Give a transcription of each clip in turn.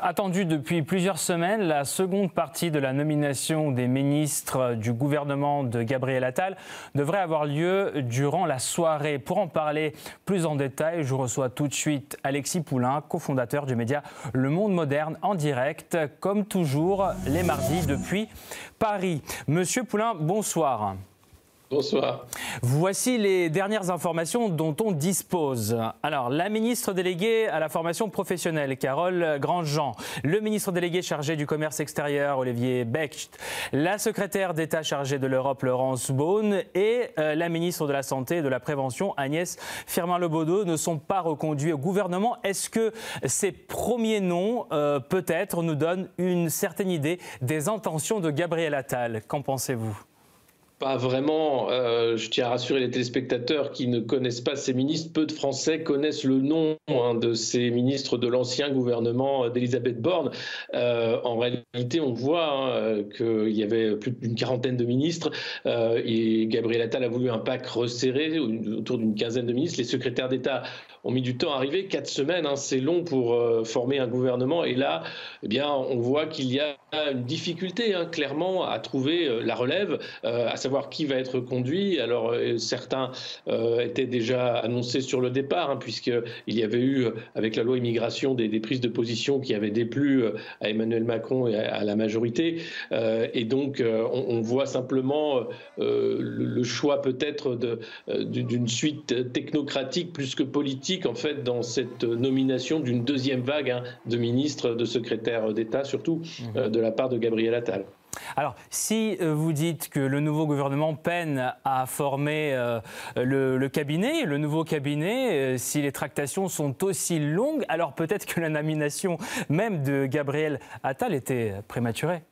Attendue depuis plusieurs semaines, la seconde partie de la nomination des ministres du gouvernement de Gabriel Attal devrait avoir lieu durant la soirée. Pour en parler plus en détail, je reçois tout de suite Alexis Poulain, cofondateur du média Le Monde Moderne en direct, comme toujours les mardis depuis Paris. Monsieur Poulain, bonsoir. Bonsoir. Voici les dernières informations dont on dispose. Alors, la ministre déléguée à la formation professionnelle, Carole Grandjean, le ministre délégué chargé du commerce extérieur, Olivier Becht, la secrétaire d'État chargée de l'Europe, Laurence Beaune, et euh, la ministre de la Santé et de la Prévention, Agnès Firmin-Lebaudot, ne sont pas reconduits au gouvernement. Est-ce que ces premiers noms, euh, peut-être, nous donnent une certaine idée des intentions de Gabriel Attal? Qu'en pensez-vous? Pas vraiment. Euh, je tiens à rassurer les téléspectateurs qui ne connaissent pas ces ministres. Peu de Français connaissent le nom hein, de ces ministres de l'ancien gouvernement d'Elisabeth Borne. Euh, en réalité, on voit hein, qu'il y avait plus d'une quarantaine de ministres euh, et Gabriel Attal a voulu un pack resserré autour d'une quinzaine de ministres. Les secrétaires d'État ont mis du temps à arriver. Quatre semaines, hein, c'est long pour euh, former un gouvernement. Et là, eh bien, on voit qu'il y a une difficulté, clairement, à trouver euh, la relève, euh, à qui va être conduit. Alors, certains étaient déjà annoncés sur le départ, hein, puisqu'il y avait eu, avec la loi immigration, des, prises de position qui avaient déplu à Emmanuel Macron et à, la majorité. et donc, on, voit simplement le, choix peut-être d'une suite technocratique plus que politique en fait dans cette nomination d'une deuxième vague hein, de ministres, de secrétaires d'État, surtout mmh. euh, de la part de Gabriel Attal. Alors, si euh, vous dites que le nouveau gouvernement peine à former euh, le, cabinet, le nouveau cabinet, si les tractations sont aussi longues, alors peut-être que la nomination même de Gabriel Attal était prématurée.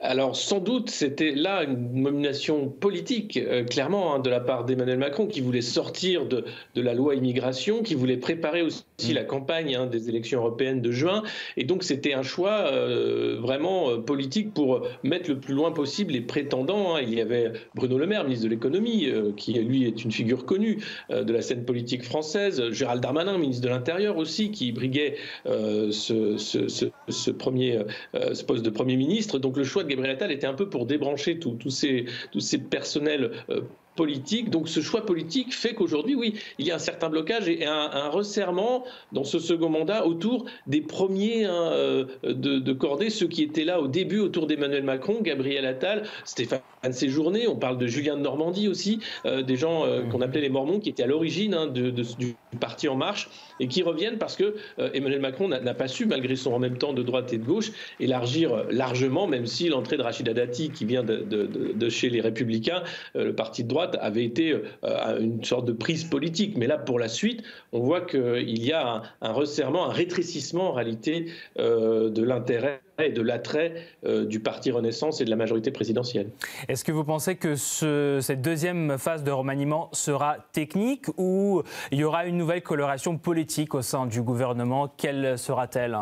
Alors sans doute, c'était là une nomination politique, euh, clairement, hein, de la part d'Emmanuel Macron, qui voulait sortir de, la loi immigration, qui voulait préparer aussi mm. la campagne hein, des élections européennes de juin. Et donc c'était un choix euh, vraiment euh, politique pour mettre le plus loin possible les prétendants. Hein. Il y avait Bruno Le Maire, ministre de l'économie, qui lui est une figure connue de la scène politique française. Gérald Darmanin, ministre de l'Intérieur aussi, qui briguait ce, premier, ce poste de Premier ministre. Donc le choix Gabriel Attal était un peu pour débrancher tous ces, tous ces personnels euh, politique. Donc ce choix politique fait qu'aujourd'hui, oui, il y a un certain blocage et un, resserrement dans ce second mandat autour des premiers hein, euh, de, de, cordée, ceux qui étaient là au début autour d'Emmanuel Macron, Gabriel Attal, Stéphane Séjourné, on parle de Julien de Normandie aussi, euh, des gens euh, qu'on appelait les Mormons qui étaient à l'origine hein, de, du parti En Marche et qui reviennent parce que Emmanuel Macron n'a pas su, malgré son en même temps de droite et de gauche, élargir largement, même si l'entrée de Rachida Dati, qui vient de, de chez les Républicains, le parti de droite, avait été euh, une sorte de prise politique. Mais là, pour la suite, on voit qu'il y a un, resserrement, un rétrécissement en réalité euh, de l'intérêt et de l'attrait euh, du parti Renaissance et de la majorité présidentielle. Est-ce que vous pensez que cette deuxième phase de remaniement sera technique ou il y aura une nouvelle coloration politique au sein du gouvernement? Quelle sera-t-elle?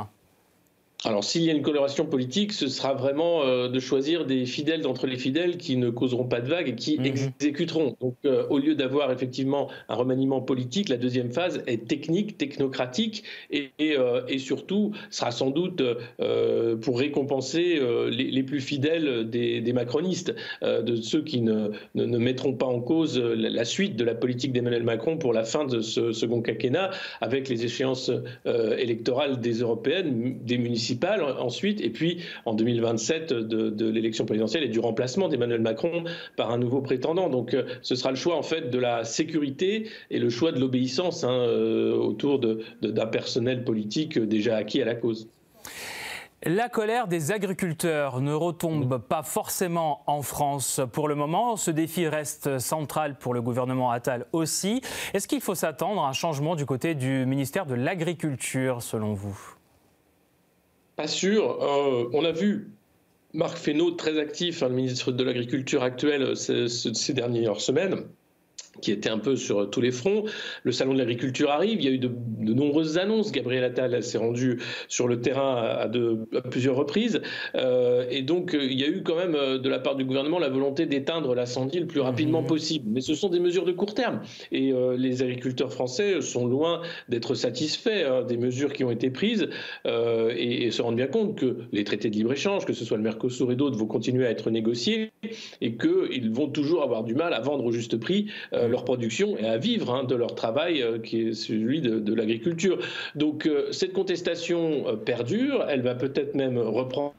Alors, s'il y a une coloration politique, ce sera vraiment euh, de choisir des fidèles d'entre les fidèles qui ne causeront pas de vagues et qui mhm. exécuteront. Donc, euh, au lieu d'avoir effectivement un remaniement politique, la deuxième phase est technique, technocratique et, euh, surtout sera sans doute pour récompenser les, plus fidèles des, macronistes, de ceux qui ne, ne, mettront pas en cause la, suite de la politique d'Emmanuel Macron pour la fin de ce second quinquennat avec les échéances électorales des européennes, des municipales ensuite, et puis en 2027 de, l'élection présidentielle et du remplacement d'Emmanuel Macron par un nouveau prétendant. Donc euh, ce sera le choix en fait de la sécurité et le choix de l'obéissance hein, euh, autour d'un personnel politique déjà acquis à la cause. La colère des agriculteurs ne retombe pas forcément en France pour le moment. Ce défi reste central pour le gouvernement Attal aussi. Est-ce qu'il faut s'attendre à un changement du côté du ministère de l'Agriculture selon vous? Pas sûr. Euh, on a vu Marc Fesneau, très actif, hein, le ministre de l'Agriculture actuel, ces, dernières semaines. Qui était un peu sur tous les fronts. Le salon de l'agriculture arrive, il y a eu de, nombreuses annonces. Gabriel Attal s'est rendu sur le terrain à, plusieurs reprises. Euh, et donc, euh, il y a eu quand même euh, de la part du gouvernement la volonté d'éteindre l'incendie le plus rapidement mmh. possible. Mais ce sont des mesures de court terme. Et les agriculteurs français sont loin d'être satisfaits hein, des mesures qui ont été prises et, se rendent bien compte que les traités de libre-échange, que ce soit le Mercosur et d'autres, vont continuer à être négociés et qu'ils vont toujours avoir du mal à vendre au juste prix leur production et à vivre hein, de leur travail euh, qui est celui de, l'agriculture. Donc euh, cette contestation euh, perdure, elle va peut-être même reprendre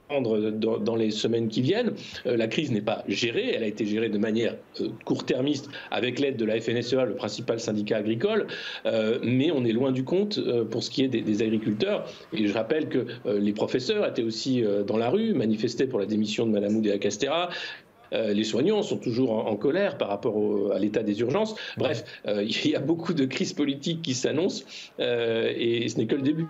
dans, les semaines qui viennent. la crise n'est pas gérée, elle a été gérée de manière court-termiste avec l'aide de la FNSEA, le principal syndicat agricole, mais on est loin du compte pour ce qui est des, agriculteurs. Et je rappelle que les professeurs étaient aussi dans la rue, manifestaient pour la démission de Mme Oudéa Castera. Euh, les soignants sont toujours en, colère par rapport à l'état des urgences. Bref, euh, il y a beaucoup de crises politiques qui s'annoncent euh, et ce n'est que le début.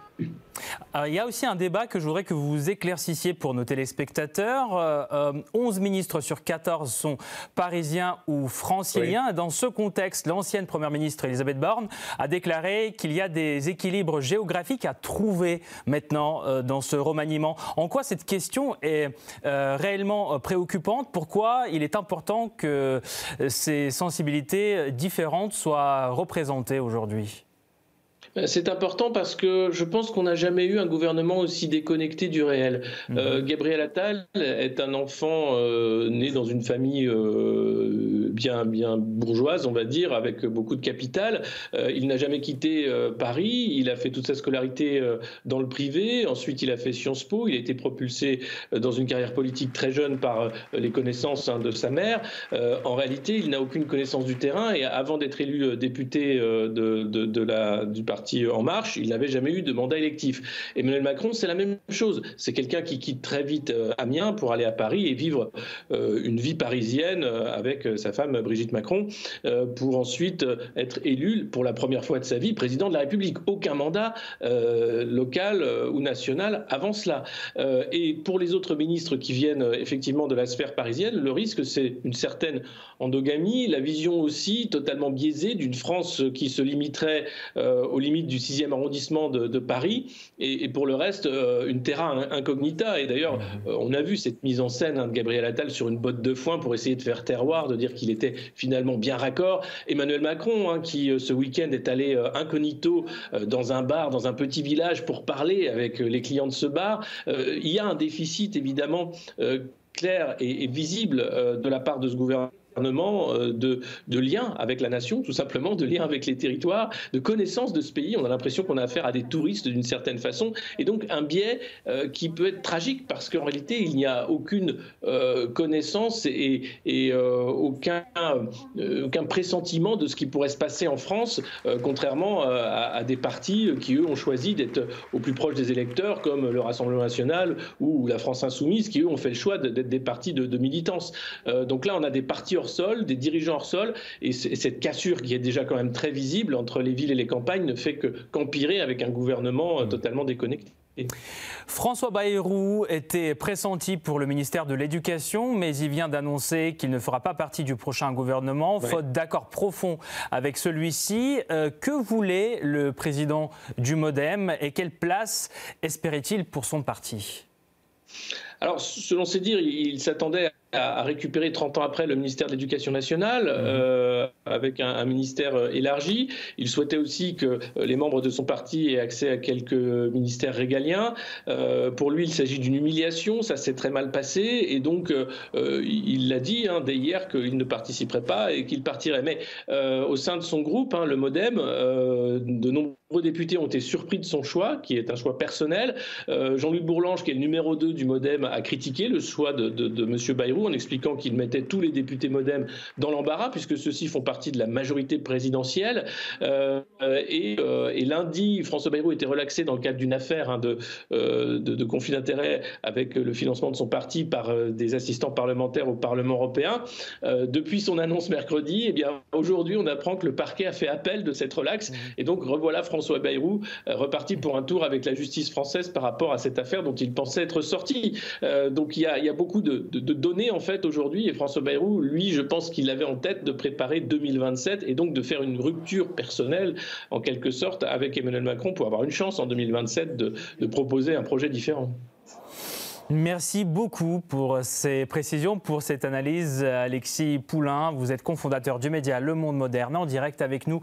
il y a aussi un débat que je voudrais que vous éclaircissiez pour nos téléspectateurs. 11 ministres sur 14 sont parisiens ou franciliens. Dans ce contexte, l'ancienne première ministre Elisabeth Borne a déclaré qu'il y a des équilibres géographiques à trouver maintenant dans ce remaniement. En quoi cette question est réellement préoccupante? Pourquoi il est important que ces sensibilités différentes soient représentées aujourd'hui c'est important parce que je pense qu'on n'a jamais eu un gouvernement aussi déconnecté du réel. Mhm. Euh, Gabriel Attal est un enfant euh, né dans une famille euh, bien, bien bourgeoise, on va dire, avec beaucoup de capital. il n'a jamais quitté Paris. Il a fait toute sa scolarité dans le privé. Ensuite, il a fait Sciences Po. Il a été propulsé dans une carrière politique très jeune par les connaissances hein, de sa mère. en réalité, il n'a aucune connaissance du terrain et avant d'être élu député de, de, de la, du parti en marche, il n'avait jamais eu de mandat électif. Emmanuel Macron, c'est la même chose. C'est quelqu'un qui quitte très vite euh, Amiens pour aller à Paris et vivre euh, une vie parisienne euh, avec sa femme Brigitte Macron pour ensuite être élu pour la première fois de sa vie président de la République. Aucun mandat local ou national avant cela. Et pour les autres ministres qui viennent effectivement de la sphère parisienne, le risque, c'est une certaine endogamie, la vision aussi totalement biaisée d'une France qui se limiterait limites du 6e arrondissement de, Paris, et, pour le reste, euh, une terra incognita. Et d'ailleurs, euh, on a vu cette mise en scène hein, de Gabriel Attal sur une botte de foin pour essayer de faire terroir, de dire qu'il était finalement bien raccord. Emmanuel Macron, hein, qui euh, ce week-end est allé incognito dans un bar, dans un petit village pour parler avec les clients de ce bar, il y a un déficit évidemment clair et, visible de la part de ce gouvernement euh, de, de lien avec la nation, tout simplement, de lien avec les territoires, de connaissance de ce pays. On a l'impression qu'on a affaire à des touristes d'une certaine façon, et donc un biais euh, qui peut être tragique parce qu'en réalité, il n'y a aucune euh, connaissance et, aucun pressentiment de ce qui pourrait se passer en France, contrairement à, des partis qui, eux, ont choisi d'être au plus proche des électeurs, comme le Rassemblement national ou la France insoumise, qui, eux, ont fait le choix d'être des partis de, de militance. donc là, on a des partis hors sol, des dirigeants hors sol, et cette cassure qui est déjà quand même très visible entre les villes et les campagnes ne fait que qu'empirer avec un gouvernement euh, mm. totalement déconnecté. François Bayrou était pressenti pour le ministère de l'Éducation, mais il vient d'annoncer qu'il ne fera pas partie du prochain gouvernement, faute d'accord profond avec celui-ci. Euh, que voulait le président du Modem et quelle place espérait-il pour son parti? Alors, selon ses dires, il s'attendait à récupérer 30 ans après le ministère de l'Éducation nationale mmh. euh, avec un, ministère euh, élargi. Il souhaitait aussi que euh, les membres de son parti aient accès à quelques ministères régaliens. pour lui, il s'agit d'une humiliation, ça s'est très mal passé et donc il l'a dit hein, dès hier qu'il ne participerait pas et qu'il partirait. Mais au sein de son groupe, hein, le MoDem, de nombreux députés ont été surpris de son choix, qui est un choix personnel. Jean-Luc Bourlange, qui est le numéro 2 du MoDem, a critiqué le choix de, M. Bayrou en expliquant qu'il mettait tous les députés modem dans l'embarras, puisque ceux-ci font partie de la majorité présidentielle. Euh, euh, et, lundi, François Bayrou était relaxé dans le cadre d'une affaire hein, euh, de, conflit d'intérêts avec le financement de son parti par des assistants parlementaires au Parlement européen. depuis son annonce mercredi, eh bien aujourd'hui, on apprend que le parquet a fait appel de cette relaxe. Et donc revoilà François Bayrou reparti pour un tour avec la justice française par rapport à cette affaire dont il pensait être sorti. Donc il y, a, beaucoup de, données en fait aujourd'hui. Et François Bayrou, lui, je pense qu'il avait en tête de préparer 2027 et donc de faire une rupture personnelle en quelque sorte avec Emmanuel Macron pour avoir une chance en 2027 de proposer un projet différent. Merci beaucoup pour ces précisions, pour cette analyse. Alexis Poulain, vous êtes cofondateur du média Le Monde Moderne, en direct avec nous